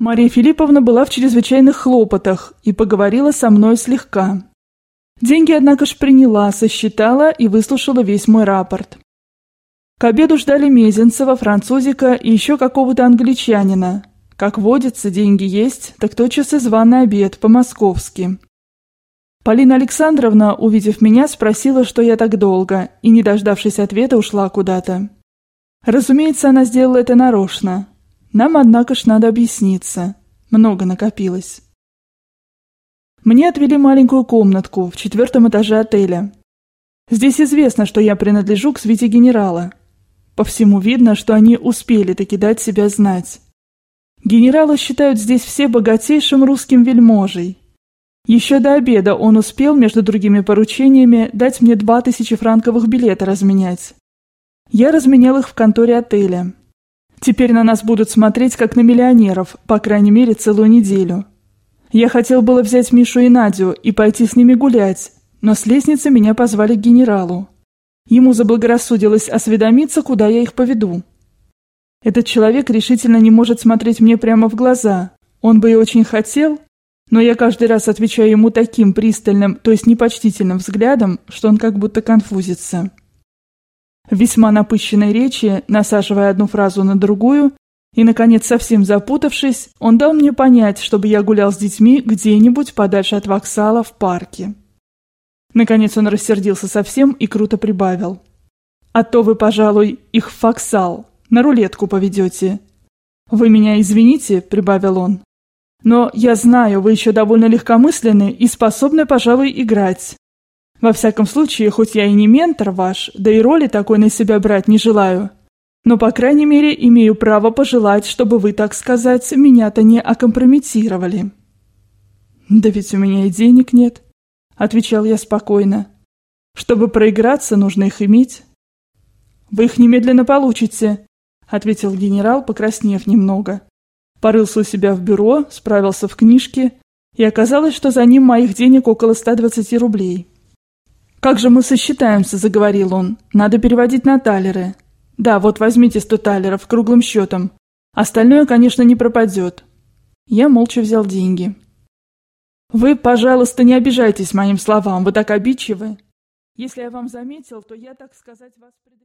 Мария Филипповна была в чрезвычайных хлопотах и поговорила со мной слегка. Деньги, однако ж, приняла, сосчитала и выслушала весь мой рапорт. К обеду ждали Мезенцева, французика и еще какого-то англичанина. Как водится, деньги есть, так тотчас и званый обед, по-московски. Полина Александровна, увидев меня, спросила, что я так долго, и, не дождавшись ответа, ушла куда-то. Разумеется, она сделала это нарочно. Нам, однако ж, надо объясниться. Много накопилось. Мне отвели маленькую комнатку в четвертом этаже отеля. Здесь известно, что я принадлежу к свите генерала. По всему видно, что они успели таки дать себя знать. Генерала считают здесь все богатейшим русским вельможей. Еще до обеда он успел, между другими поручениями, дать мне два тысячи франковых билета разменять. Я разменял их в конторе отеля. Теперь на нас будут смотреть, как на миллионеров, по крайней мере, целую неделю. Я хотел было взять Мишу и Надю и пойти с ними гулять, но с лестницы меня позвали к генералу. Ему заблагорассудилось осведомиться, куда я их поведу. Этот человек решительно не может смотреть мне прямо в глаза. Он бы и очень хотел, но я каждый раз отвечаю ему таким пристальным, то есть непочтительным взглядом, что он как будто конфузится. Весьма напыщенной речи, насаживая одну фразу на другую, и, наконец, совсем запутавшись, он дал мне понять, чтобы я гулял с детьми где-нибудь подальше от воксала в парке. Наконец он рассердился совсем и круто прибавил. «А то вы, пожалуй, их в воксал, на рулетку поведете». «Вы меня извините», — прибавил он. «Но я знаю, вы еще довольно легкомысленны и способны, пожалуй, играть. Во всяком случае, хоть я и не ментор ваш, да и роли такой на себя брать не желаю, но, по крайней мере, имею право пожелать, чтобы вы, так сказать, меня-то не окомпрометировали». «Да ведь у меня и денег нет», — отвечал я спокойно. «Чтобы проиграться, нужно их иметь». «Вы их немедленно получите», — ответил генерал, покраснев немного. Порылся у себя в бюро, справился в книжке, и оказалось, что за ним моих денег около 120 рублей. «Как же мы сосчитаемся?» – заговорил он. «Надо переводить на талеры. Да, вот возьмите сто талеров круглым счетом. Остальное, конечно, не пропадет. Я молча взял деньги. Вы, пожалуйста, не обижайтесь моим словам, вы так обидчивы. Если я вам заметил, то я, так сказать, вас предостерегаю.